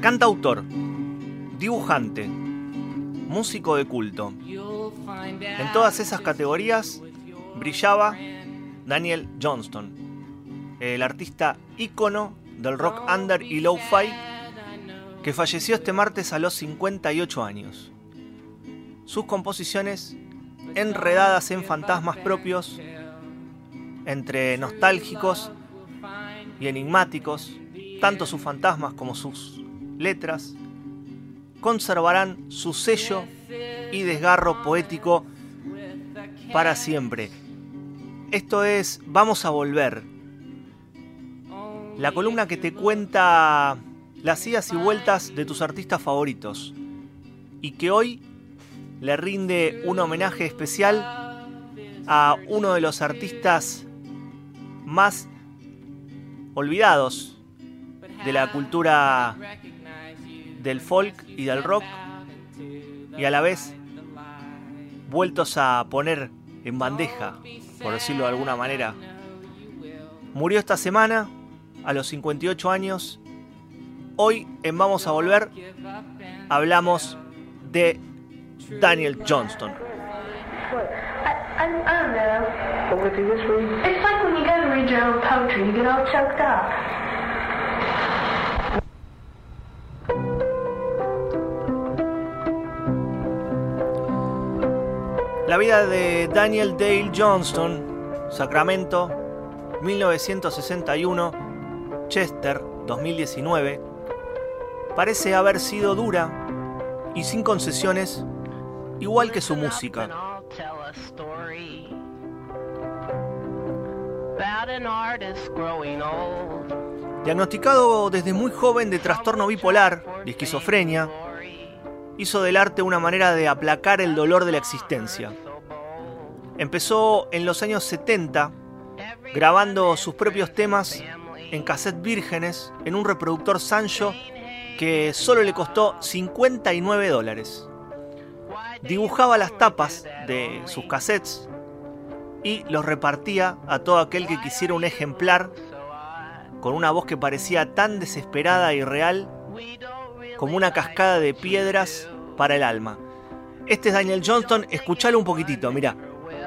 Cantautor, dibujante, músico de culto. En todas esas categorías brillaba Daniel Johnston, el artista ícono del rock under y lo-fi que falleció este martes a los 58 años. Sus composiciones enredadas en fantasmas propios, entre nostálgicos y enigmáticos, tanto sus fantasmas como sus letras, conservarán su sello y desgarro poético para siempre. Esto es Vamos a Volver, la columna que te cuenta las idas y vueltas de tus artistas favoritos y que hoy le rinde un homenaje especial a uno de los artistas más olvidados de la cultura del folk y del rock y a la vez vueltos a poner en bandeja, por decirlo de alguna manera. Murió esta semana a los 58 años Hoy en Vamos a Volver hablamos de Daniel Johnston. La vida de Daniel Dale Johnston, Sacramento, 1961, Chester, 2019 parece haber sido dura y sin concesiones, igual que su música. Diagnosticado desde muy joven de trastorno bipolar, de esquizofrenia, hizo del arte una manera de aplacar el dolor de la existencia. Empezó en los años 70 grabando sus propios temas en cassette vírgenes en un reproductor Sancho que solo le costó 59 dólares. Dibujaba las tapas de sus cassettes y los repartía a todo aquel que quisiera un ejemplar con una voz que parecía tan desesperada y real como una cascada de piedras para el alma. Este es Daniel Johnston, escuchalo un poquitito, mirá,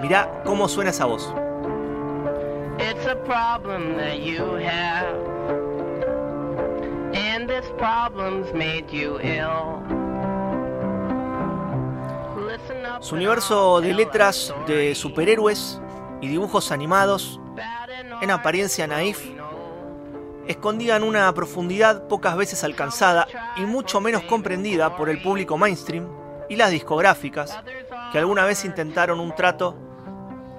mirá cómo suena esa voz. Su universo de letras de superhéroes y dibujos animados, en apariencia naif, escondían una profundidad pocas veces alcanzada y mucho menos comprendida por el público mainstream y las discográficas que alguna vez intentaron un trato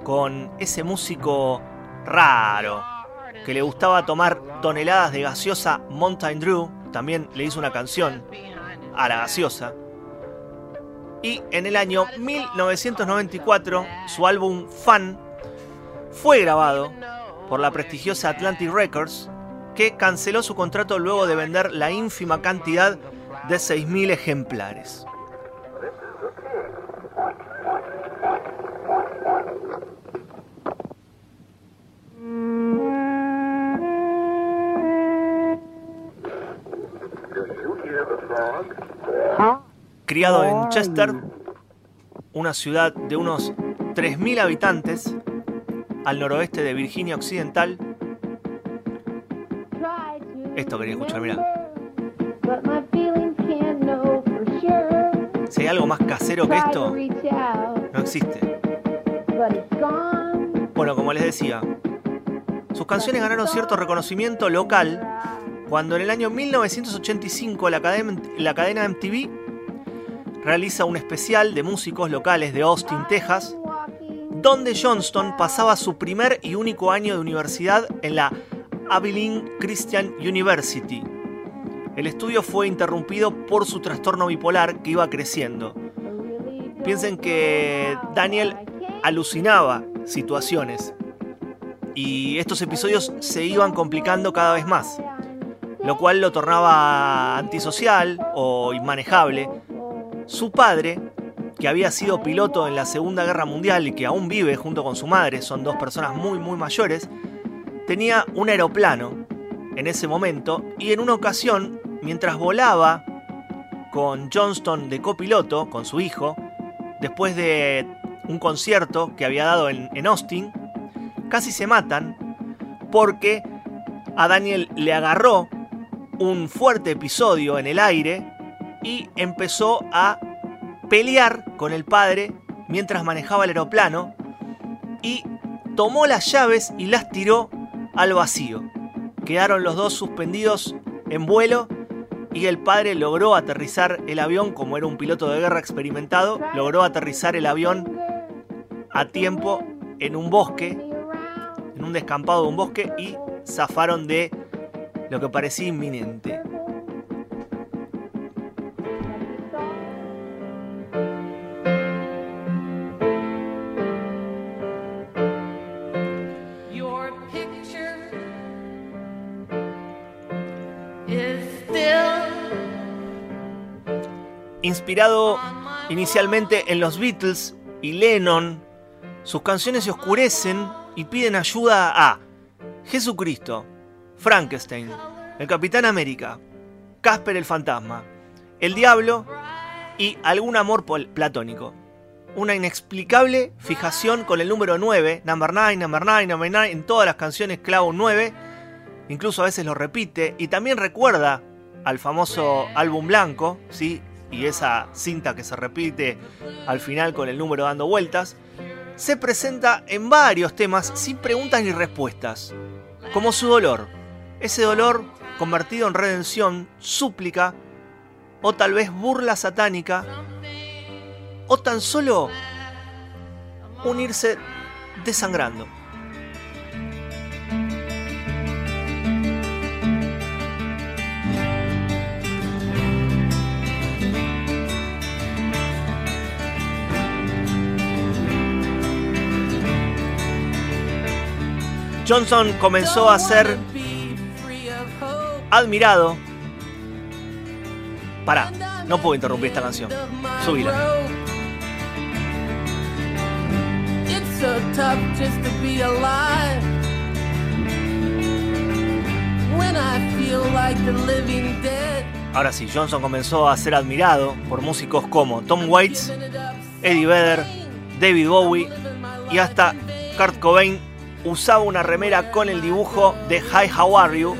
con ese músico raro que le gustaba tomar toneladas de gaseosa Mountain Drew también le hizo una canción a la gaseosa. Y en el año 1994, su álbum Fan fue grabado por la prestigiosa Atlantic Records, que canceló su contrato luego de vender la ínfima cantidad de 6.000 ejemplares. Criado en Chester, una ciudad de unos 3.000 habitantes al noroeste de Virginia Occidental. Esto quería escuchar, mira. Si hay algo más casero que esto, no existe. Bueno, como les decía, sus canciones ganaron cierto reconocimiento local cuando en el año 1985 la cadena, MTV realiza un especial de músicos locales de Austin, Texas, donde Johnston pasaba su primer y único año de universidad en la Abilene Christian University. El estudio fue interrumpido por su trastorno bipolar que iba creciendo. Piensen que Daniel alucinaba situaciones y estos episodios se iban complicando cada vez más lo cual lo tornaba antisocial o inmanejable. Su padre, que había sido piloto en la Segunda Guerra Mundial y que aún vive junto con su madre, son dos personas muy muy mayores, tenía un aeroplano en ese momento y en una ocasión, mientras volaba con Johnston de copiloto, con su hijo, después de un concierto que había dado en, en Austin, casi se matan porque a Daniel le agarró un fuerte episodio en el aire y empezó a pelear con el padre mientras manejaba el aeroplano y tomó las llaves y las tiró al vacío. Quedaron los dos suspendidos en vuelo y el padre logró aterrizar el avión, como era un piloto de guerra experimentado, logró aterrizar el avión a tiempo en un bosque, en un descampado de un bosque y zafaron de lo que parecía inminente. Inspirado inicialmente en los Beatles y Lennon, sus canciones se oscurecen y piden ayuda a Jesucristo, Frankenstein, el Capitán América, Casper el Fantasma, el Diablo y algún amor platónico. Una inexplicable fijación con el número 9, number 9, number 9, number 9, en todas las canciones clavo 9, incluso a veces lo repite y también recuerda al famoso álbum blanco, ¿sí? y esa cinta que se repite al final con el número dando vueltas, se presenta en varios temas sin preguntas ni respuestas, como su dolor, ese dolor convertido en redención, súplica o tal vez burla satánica o tan solo unirse desangrando. Johnson comenzó a ser admirado. Para, no puedo interrumpir esta canción. Subila. Ahora sí, Johnson comenzó a ser admirado por músicos como Tom Waits, Eddie Vedder, David Bowie y hasta Kurt Cobain usaba una remera con el dibujo de Hi How Are You,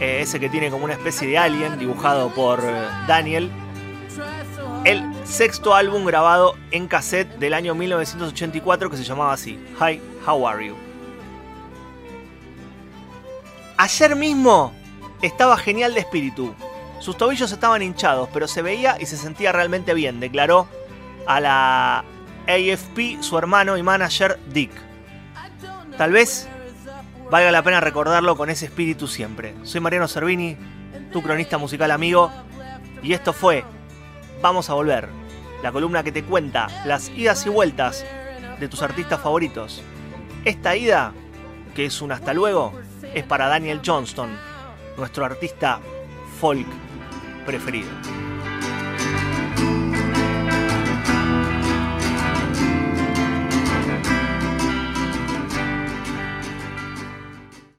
eh, ese que tiene como una especie de alien dibujado por eh, Daniel. El sexto álbum grabado en cassette del año 1984 que se llamaba así, Hi How Are You. Ayer mismo estaba genial de espíritu. Sus tobillos estaban hinchados, pero se veía y se sentía realmente bien, declaró a la AFP su hermano y manager Dick. Tal vez valga la pena recordarlo con ese espíritu siempre. Soy Mariano Cervini, tu cronista musical amigo, y esto fue Vamos a Volver, la columna que te cuenta las idas y vueltas de tus artistas favoritos. Esta ida, que es un hasta luego, es para Daniel Johnston, nuestro artista folk preferido.